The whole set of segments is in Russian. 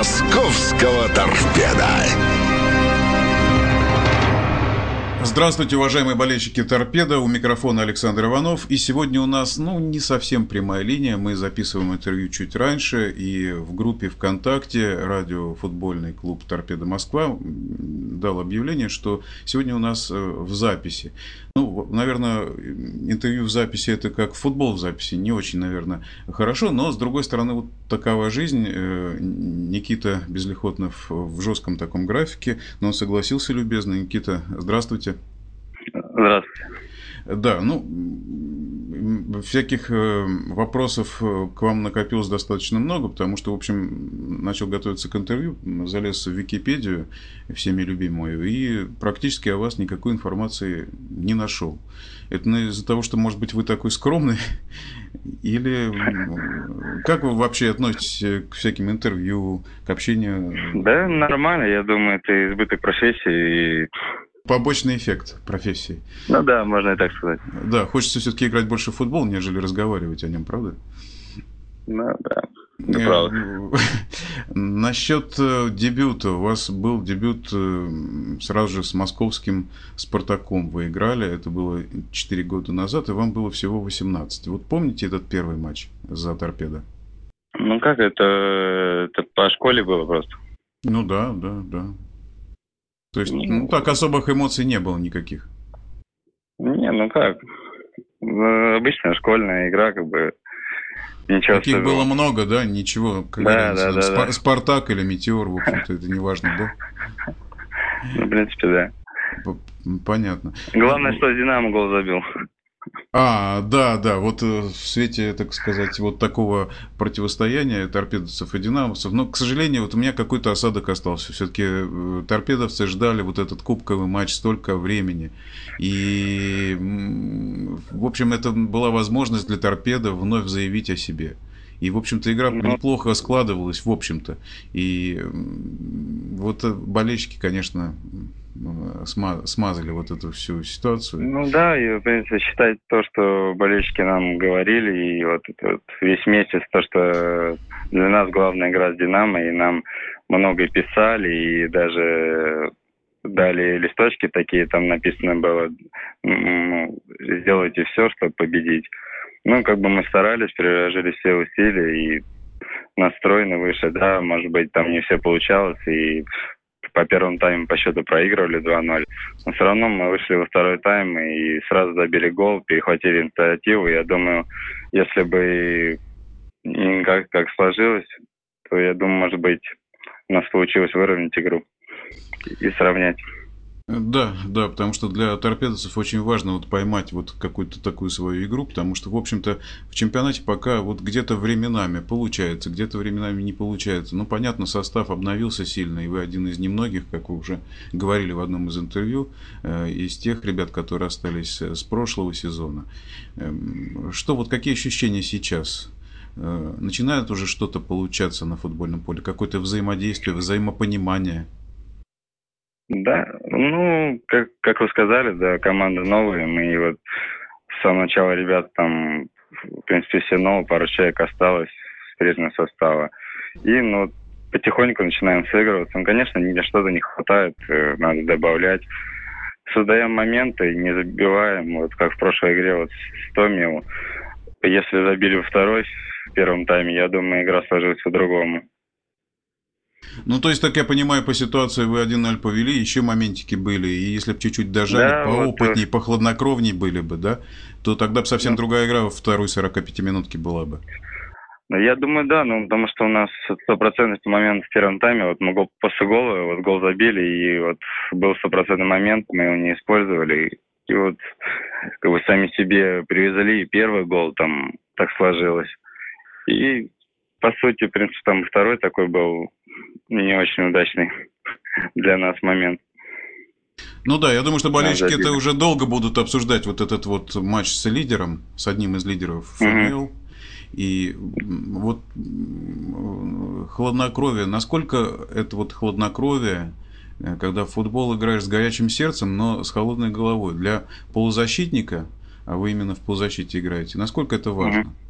московского торпеда. Здравствуйте, уважаемые болельщики «Торпеда». У микрофона Александр Иванов. И сегодня у нас, ну, не совсем прямая линия. Мы записываем интервью чуть раньше. И в группе ВКонтакте радиофутбольный клуб «Торпеда Москва» дал объявление, что сегодня у нас э, в записи. Ну, наверное, интервью в записи – это как футбол в записи. Не очень, наверное, хорошо. Но, с другой стороны, вот такова жизнь. Э, Никита Безлихотнов в жестком таком графике. Но он согласился любезно. Никита, здравствуйте. Здравствуйте. Да, ну, всяких э, вопросов э, к вам накопилось достаточно много, потому что, в общем, начал готовиться к интервью, залез в Википедию, всеми любимую, и практически о вас никакой информации не нашел. Это из-за того, что, может быть, вы такой скромный, или как вы вообще относитесь к всяким интервью, к общению? Да, нормально, я думаю, это избыток профессии, и побочный эффект профессии. Ну да, можно и так сказать. Да, хочется все-таки играть больше в футбол, нежели разговаривать о нем, правда? Ну да. Правда. Насчет э, дебюта. У вас был дебют э, сразу же с московским «Спартаком». Вы играли, это было 4 года назад, и вам было всего 18. Вот помните этот первый матч за «Торпедо»? Ну как, это, это по школе было просто. Ну да, да, да. То есть, ну, так особых эмоций не было никаких? Не, ну как, ну, обычная школьная игра, как бы, ничего Таких особенного. было много, да? Ничего, как да, да, да, Спар- да. Спартак или Метеор, в общем-то, это не важно, да? Ну, в принципе, да. Понятно. Главное, что Динамо гол забил. А, да, да, вот э, в свете, так сказать, вот такого противостояния торпедовцев и динамовцев, но, к сожалению, вот у меня какой-то осадок остался. Все-таки э, торпедовцы ждали вот этот кубковый матч столько времени. И, в общем, это была возможность для торпеда вновь заявить о себе. И, в общем-то, игра ну. неплохо складывалась, в общем-то. И вот э, болельщики, конечно, смазали вот эту всю ситуацию. Ну да, и, в принципе, считать то, что болельщики нам говорили, и вот, вот весь месяц, то, что для нас главная игра с «Динамо», и нам много писали, и даже дали листочки такие, там написано было, сделайте все, чтобы победить. Ну, как бы мы старались, приложили все усилия, и настроены выше, да, может быть, там не все получалось, и по первому тайму по счету проигрывали 2-0. Но все равно мы вышли во второй тайм и сразу забили гол, перехватили инициативу. Я думаю, если бы не как, как сложилось, то я думаю, может быть, у нас получилось выровнять игру и сравнять. Да, да, потому что для торпедовцев очень важно вот поймать вот какую-то такую свою игру, потому что, в общем-то, в чемпионате пока вот где-то временами получается, где-то временами не получается. Ну, понятно, состав обновился сильно, и вы один из немногих, как вы уже говорили в одном из интервью, э, из тех ребят, которые остались с прошлого сезона. Эм, что вот, какие ощущения сейчас? Э, начинает уже что-то получаться на футбольном поле, какое-то взаимодействие, взаимопонимание – да, ну, как, как вы сказали, да, команда новая. Мы вот с самого начала ребят там, в принципе, все новые, пару человек осталось с прежнего состава. И, ну, потихоньку начинаем сыгрываться. Ну, конечно, мне что-то не хватает, э, надо добавлять. Создаем моменты, не забиваем, вот как в прошлой игре вот с Томи. Если забили во второй в первом тайме, я думаю, игра сложилась по-другому. Ну, то есть, так я понимаю, по ситуации вы 1-0 повели, еще моментики были, и если бы чуть-чуть дожали, да, поопытнее, вот, похладнокровнее были бы, да, то тогда бы совсем да. другая игра во второй 45 минутке была бы. Ну, я думаю, да, ну, потому что у нас стопроцентный момент в первом тайме, вот мы гол, после гола, вот гол забили, и вот был стопроцентный момент, мы его не использовали, и вот как бы сами себе привезли, и первый гол там так сложилось. И, по сути, в принципе, там второй такой был не очень удачный для нас момент. Ну да, я думаю, что болельщики это уже долго будут обсуждать вот этот вот матч с лидером, с одним из лидеров ФНЛ. И вот хладнокровие, насколько это вот хладнокровие, э, когда в футбол играешь с горячим сердцем, но с холодной головой, для полузащитника, а вы именно в полузащите играете, насколько это важно? Mm-hmm.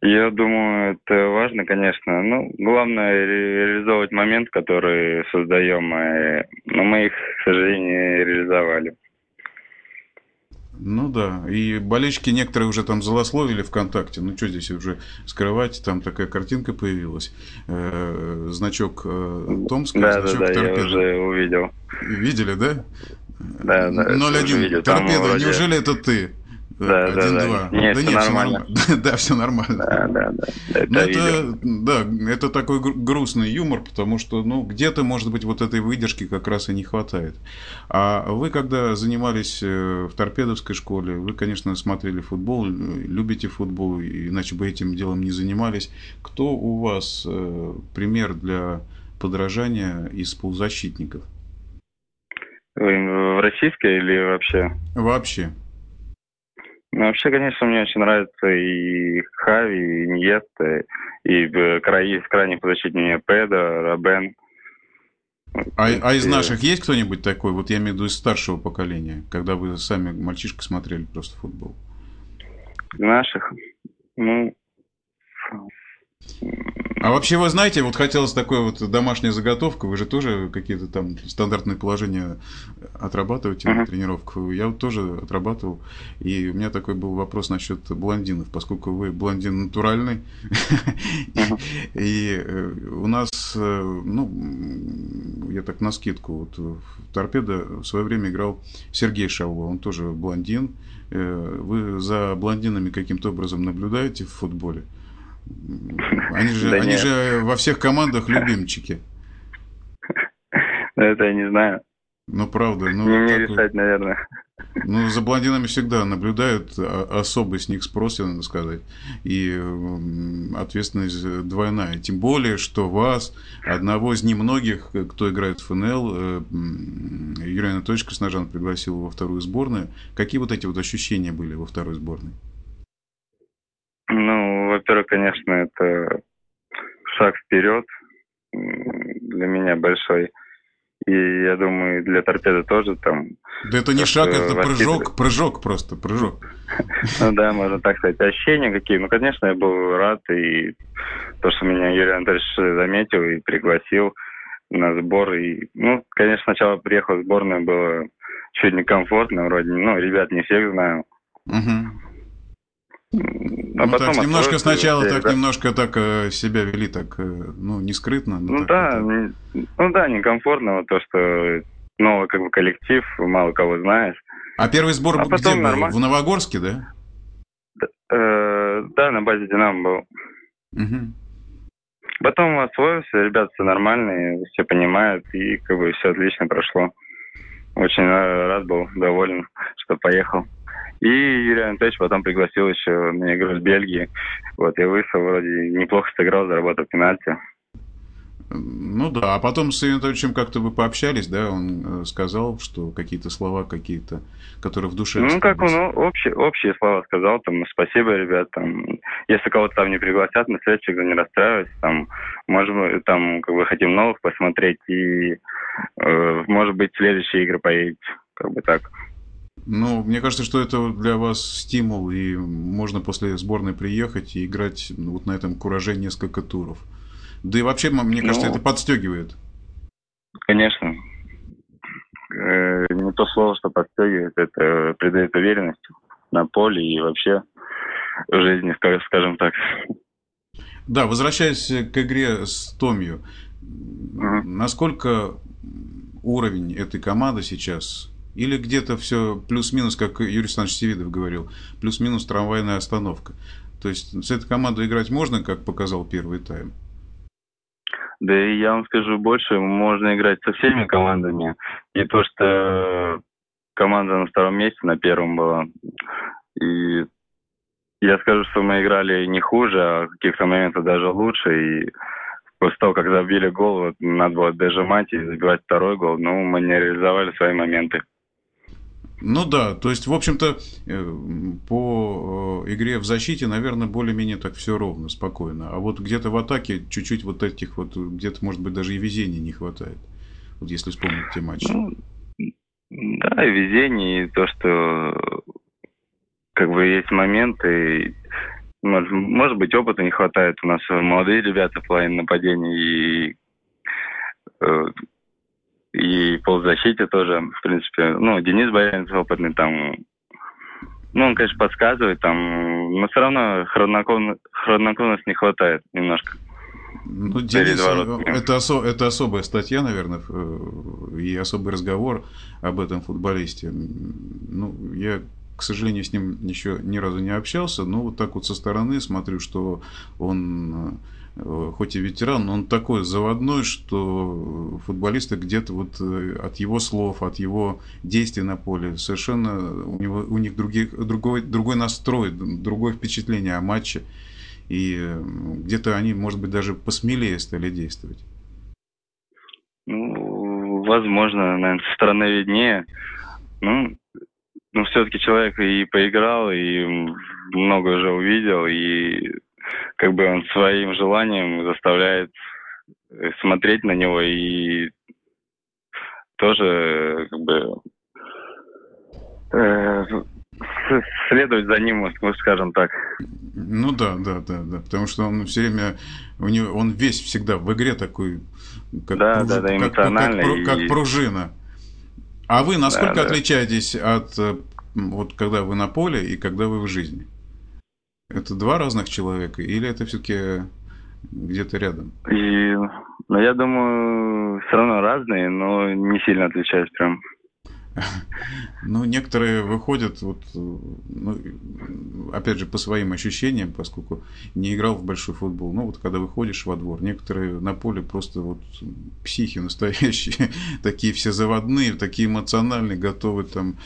Я думаю, это важно, конечно. Ну, главное ре- реализовывать момент, который создаем. И, но мы их, к сожалению, реализовали. Ну да, и болельщики некоторые уже там злословили ВКонтакте. Ну что здесь уже скрывать, там такая картинка появилась. Э, значок э, Томска, Да, да, значок да, я торпеда. уже увидел. Видели, да? Да, да, это 0-1. уже видел. Там Торпеда, вроде- неужели это ты? Да, да, 1-2. да. Нет, да нет, все нормально. нормально. Да, все нормально. Да, да, да. Это видел. это, да, это такой гру- грустный юмор, потому что, ну, где-то, может быть, вот этой выдержки как раз и не хватает. А вы, когда занимались э, в торпедовской школе, вы, конечно, смотрели футбол, любите футбол, иначе бы этим делом не занимались. Кто у вас э, пример для подражания из полузащитников? В российской или вообще? Вообще. Ну, вообще, конечно, мне очень нравится и Хави, и Иньеста, и э, край, крайний позащитник мне Педа, Робен. А, а из И- наших есть кто-нибудь такой, вот я имею в виду из старшего поколения, когда вы сами мальчишка смотрели просто футбол? Из наших, ну, А вообще вы знаете, вот хотелось такой вот домашняя заготовка, вы же тоже какие-то там стандартные положения отрабатываете на Мгм. тренировках. Я вот тоже отрабатывал, и у меня такой был вопрос насчет блондинов, поскольку вы блондин натуральный, и э, у нас, э, ну, я так на скидку, вот в торпедо в свое время играл Сергей Шавло, он тоже блондин. Э, Вы за блондинами каким-то образом наблюдаете в футболе? Они же, Да они нет. же во всех командах любимчики. это я не знаю. Ну, правда. Ну, не мне так решать, наверное. Ну, за блондинами всегда наблюдают, а- особый с них спрос, надо сказать. И ответственность двойная. Тем более, что вас, одного из немногих, кто играет в ФНЛ, э, Юрий Анатольевич Красножан пригласил во вторую сборную. Какие вот эти вот ощущения были во второй сборной? Ну, во-первых, конечно, это шаг вперед для меня большой. И я думаю, для торпеды тоже там, Да это не шаг, это прыжок, прыжок просто, прыжок. ну да, можно так сказать, ощущения какие. Ну, конечно, я был рад, и то, что меня Юрий Анатольевич заметил и пригласил на сбор. И, ну, конечно, сначала приехал в сборную, было чуть некомфортно, вроде, ну, ребят не всех знаю. Мгм. А ну, так, немножко освоился, сначала так да. немножко так э, себя вели так, э, ну, не скрытно. но Ну так да, это- ну да, некомфортно, вот то, что новый как бы коллектив, мало кого знаешь. А первый сбор А где потом был? нормально. В Новогорске, да? Э, да, на базе Динамо был. Мгм. Потом освоился, ребята все нормальные, все понимают, и как бы все отлично прошло. Очень э, рад был, доволен, что поехал. И Юрий Анатольевич потом пригласил еще на игру с Бельгией. Вот, я вышел, вроде неплохо сыграл, заработал пенальти. Ну да, а потом с Анатольевичем как-то вы пообщались, да? Он э, сказал, что какие-то слова какие-то, которые в душе Ну, как он ну, общие, общие слова сказал, там, спасибо, ребят, там, если кого-то там не пригласят, на следующий не расстраивайтесь, там, может быть, там, как бы хотим новых посмотреть, и, э, может быть, следующие игры поедете, как бы так. Ну, мне кажется, что это для вас стимул, и можно после сборной приехать и играть ну, вот на этом кураже несколько туров. Да и вообще, мне кажется, Ну. это подстегивает. Конечно, э, не то слово, что подстегивает, это придает уверенность на поле и вообще в жизни, ска- скажем так. Да, возвращаясь к игре с Томью, Мгм. насколько уровень этой команды сейчас? Или где-то все плюс-минус, как Юрий Александрович Севидов говорил, плюс-минус трамвайная остановка? То есть с этой командой играть можно, как показал первый тайм? Да и я вам скажу больше, можно играть со всеми командами. Не то, что команда на втором месте, на первом была. И я скажу, что мы играли не хуже, а в каких-то моментах даже лучше. И после того, как забили гол, вот надо было дожимать и забивать второй гол. Ну, мы не реализовали свои моменты. Ну да, то есть, в общем-то, э, по э, игре в защите, наверное, более-менее так все ровно, спокойно. А вот где-то в атаке чуть-чуть вот этих вот, где-то, может быть, даже и везения не хватает. Вот если вспомнить те матчи. Ну, да, и везение, и то, что как бы есть моменты, может, может быть, опыта не хватает. У нас молодые ребята в плане нападения и э, и полузащите тоже, в принципе. Ну, Денис Боянец опытный там. Ну, он, конечно, подсказывает там, но все равно хладнокровности не хватает немножко. Ну, Денис, это, осо, это особая статья, наверное, и особый разговор об этом футболисте. Ну, я, к сожалению, с ним еще ни разу не общался, но вот так вот со стороны смотрю, что он Э, хоть и ветеран, но он такой заводной, что футболисты где-то вот э, от его слов, от его действий на поле совершенно у, него, у них других, другой, другой настрой, другое впечатление о матче. И э, где-то они, может быть, даже посмелее стали действовать. Ну, возможно, наверное, со стороны виднее. Ну, ну все-таки человек и поиграл, и много уже увидел, и как бы он своим желанием заставляет э, смотреть на него и тоже как бы э, следовать за ним, скажем так. Ну да, да, да, да, потому что он все время, у него, он весь всегда в игре такой, как, да, пруж... да, да, как, как, и... как пружина. А вы насколько да, отличаетесь да. от э, вот когда вы на поле и когда вы в жизни? Это два разных человека или это все-таки где-то рядом? И, ну, я думаю, все равно разные, но не сильно отличаются прям. Ну, некоторые выходят, вот, ну, опять же, по своим ощущениям, поскольку не играл в большой футбол. Ну, вот когда выходишь во двор, некоторые на поле просто вот психи настоящие, такие все заводные, такие эмоциональные, готовы там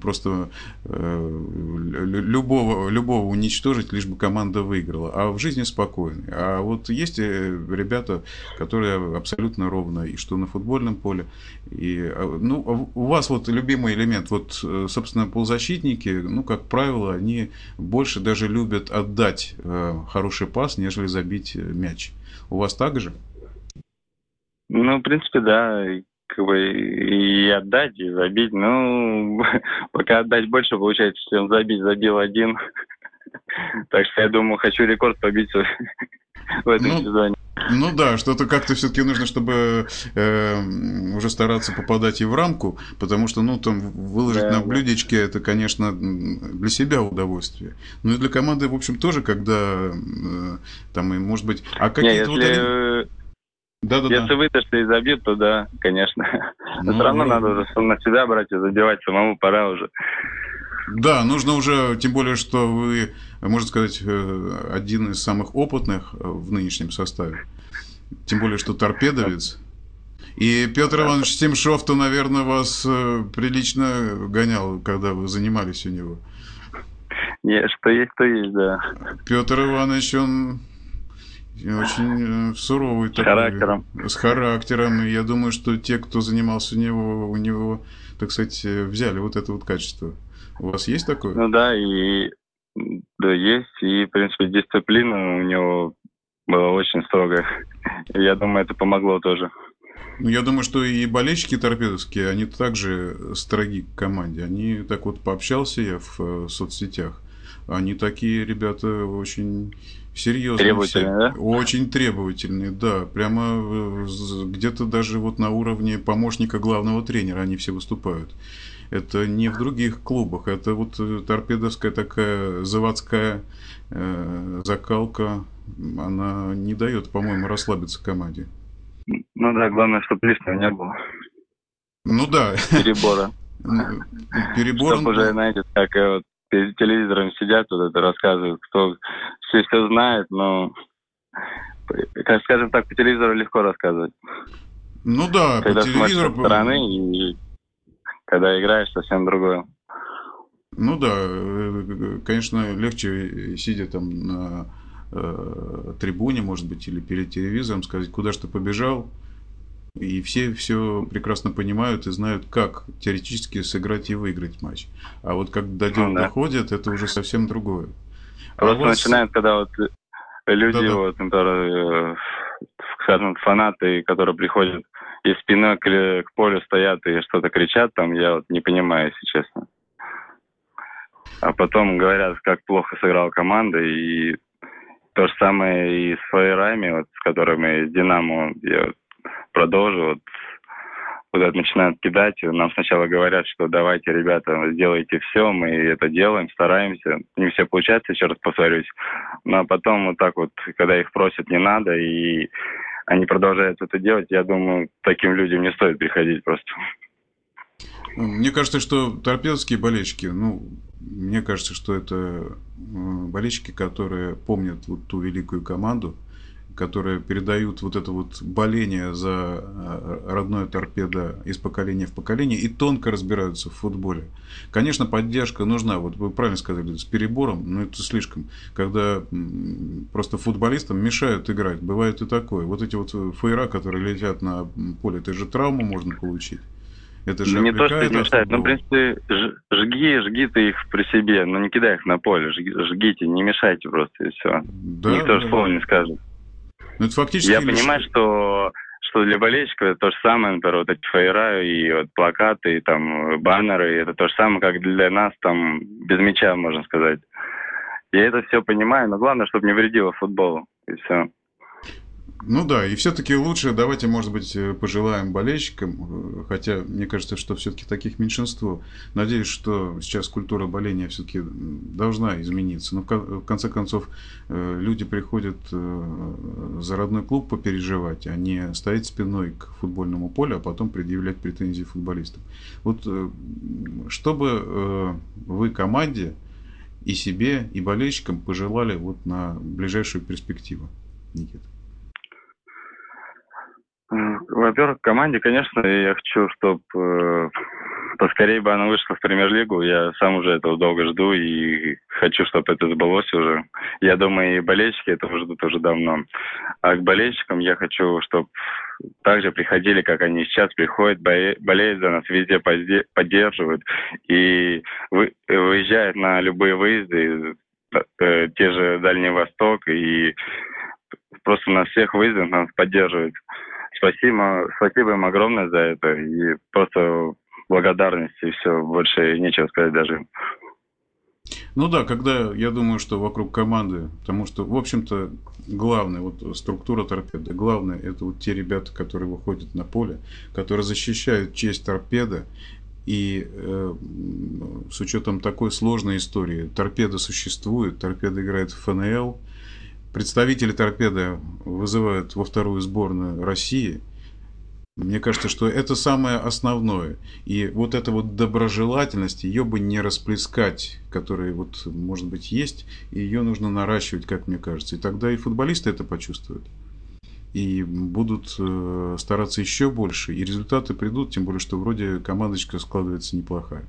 просто э, любого, любого уничтожить, лишь бы команда выиграла. А в жизни спокойный. А вот есть э, ребята, которые абсолютно ровно, и что на футбольном поле, и, ну, а у вас вот любимый элемент, вот, э, собственно, полузащитники, ну, как правило, они больше даже любят отдать э, хороший пас, нежели забить э, мяч. У вас так же? Ну, в принципе, да. Как бы и отдать, и забить. Ну, пока отдать больше получается, чем забить, забил один. Так что я думаю, хочу рекорд побить в этом ну, сезоне. Ну да, что-то как-то все-таки нужно, чтобы э, уже стараться попадать и в рамку, потому что, ну, там, выложить да, на блюдечке, да. это, конечно, для себя удовольствие. Ну и для команды, в общем, тоже, когда э, там, и, может быть... А какие-то вот они... Да, да, Если да. выдашься и забит, то да, конечно. Но ну, все равно надо уже на себя брать и забивать самому пора уже. Да, нужно уже, тем более, что вы, можно сказать, э, один из самых опытных э, в нынешнем составе. Тем более, что торпедовец. И Петр Иванович Стимшов-то, наверное, вас э, прилично гонял, когда вы занимались у него. Нет, что есть, то есть, да. Петр Иванович, он очень суровый. С такой, характером. С характером. И я думаю, что те, кто занимался у него, у него, так сказать, взяли вот это вот качество. У вас есть такое? Ну да, и да, есть. И, в принципе, дисциплина у него была очень строгая. Я думаю, это помогло тоже. Ну, я думаю, что и болельщики торпедовские, они также строги к команде. Они так вот пообщался я в э, соцсетях. Они такие ребята очень серьезные. Требовательные, да? Очень требовательные, да. Прямо э, где-то даже вот на уровне помощника главного тренера они все выступают. Это не в других клубах. Это вот э, торпедовская такая заводская э, закалка. Она не дает, по-моему, расслабиться команде. Ну да, главное, чтобы лишнего не было. Ну да. Перебора. Перебор. Чтобы уже, знаете, как э, вот перед телевизором сидят, вот это рассказывают, кто все все знает, но, как скажем так, по телевизору легко рассказывать. Ну да, Когда по телевизору... Со стороны и когда играешь, совсем другое. Ну да, э, конечно, легче, сидя там на э, трибуне, может быть, или перед телевизором, сказать, куда что побежал. И все все прекрасно понимают и знают, как теоретически сыграть и выиграть матч. А вот как до дела ну, да. доходит, это уже совсем другое. А Просто вас... начинает, когда вот люди, Да-да. вот, которые, э, скажем, фанаты, которые приходят и спиной к, к полю стоят и что-то кричат там, я вот не понимаю, если честно. а потом говорят, как плохо сыграла команда, и то же самое и с фаерами, вот, с которыми Динамо я продолжу, вот, вот это начинают кидать. Нам сначала говорят, что давайте, ребята, сделайте все, мы это делаем, стараемся. Не все получается, еще раз повторюсь. Но потом вот так вот, когда их просят, не надо, и они продолжают это делать, я думаю, таким людям не стоит приходить просто. Мне кажется, что торпедские болельщики, ну, мне кажется, что это болельщики, которые помнят вот ту великую команду, которые передают вот это вот боление за э, родное торпедо из поколения в поколение и тонко разбираются в футболе. Конечно, поддержка нужна, вот вы правильно сказали, с перебором, но это слишком. Когда просто футболистам мешают играть, бывает и такое. Вот эти вот фейра, которые летят на поле, это же травму можно получить. Это же не то, что мешает, но, в принципе, жги, жги ты их при себе, но не кидай их на поле, жгите, не мешайте просто, и все. Да, Никто да. же слова не скажет. Ну, это фактически... Я понимаю, что что для болельщиков это то же самое, например, вот эти фаера и вот плакаты, и там баннеры, это то же самое, как для нас там без мяча, можно сказать. Я это все понимаю, но главное, чтобы не вредило футболу, и все. Ну да, и все-таки лучше давайте, может быть, э, пожелаем болельщикам, э, хотя мне кажется, что все-таки таких меньшинство. Надеюсь, что сейчас культура боления все-таки должна измениться. Но в конце концов э, люди приходят за родной клуб попереживать, а не стоять спиной к футбольному полю, а потом предъявлять претензии футболистам. Вот чтобы вы команде и себе, и болельщикам пожелали вот на ближайшую перспективу, Никита? Во-первых, команде, конечно, я хочу, чтобы э, поскорее бы она вышла в премьер-лигу. Я сам уже этого долго жду и хочу, чтобы это сбылось уже. Я думаю, и болельщики этого ждут уже давно. А к болельщикам я хочу, чтобы также приходили, как они сейчас приходят, болеют за нас, везде поддерживают и выезжают на любые выезды, э, те же Дальний Восток, и просто на всех выездах нас поддерживают. Спасибо, спасибо им огромное за это. И просто благодарность, и все, больше нечего сказать даже. Ну да, когда я думаю, что вокруг команды, потому что, в общем-то, главное, вот структура торпеды, главное, это вот те ребята, которые выходят на поле, которые защищают честь торпеды, и э, с учетом такой сложной истории, торпеда существует, торпеда играет в ФНЛ, представители торпеды вызывают во вторую сборную России, мне кажется, что это самое основное. И вот эта вот доброжелательность, ее бы не расплескать, которая вот, может быть, есть, и ее нужно наращивать, как мне кажется. И тогда и футболисты это почувствуют. И будут э, стараться еще больше, и результаты придут, тем более, что вроде командочка складывается неплохая.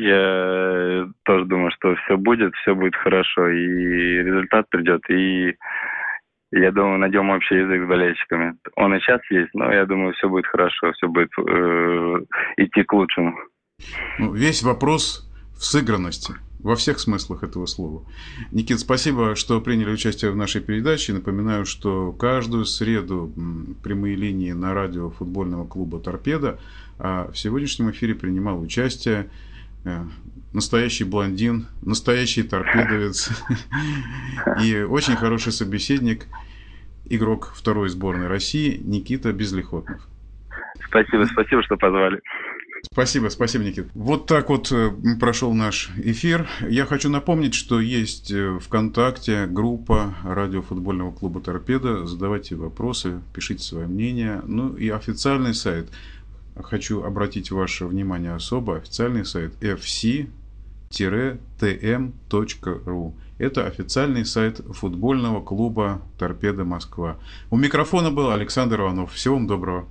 Я тоже думаю, что все будет, все будет хорошо, и результат придет, и я думаю, найдем общий язык с болельщиками. Он и сейчас есть, но я думаю, все будет хорошо, все будет э, идти к лучшему. Ну, весь вопрос в сыгранности во всех смыслах этого слова. Никит, спасибо, что приняли участие в нашей передаче. Напоминаю, что каждую среду прямые линии на радио футбольного клуба «Торпеда», а в сегодняшнем эфире принимал участие Э, настоящий блондин, настоящий торпедовец и очень хороший собеседник, игрок второй сборной России Никита Безлихотнов. Спасибо, спасибо, что позвали. Спасибо, спасибо, Никит. Вот так вот э, прошел наш эфир. Я хочу напомнить, что есть э, ВКонтакте группа радиофутбольного клуба «Торпеда». Задавайте вопросы, пишите свое мнение. Ну и официальный сайт – хочу обратить ваше внимание особо, официальный сайт fc-tm.ru. Это официальный сайт футбольного клуба «Торпеда Москва». У микрофона был Александр Иванов. Всего вам доброго.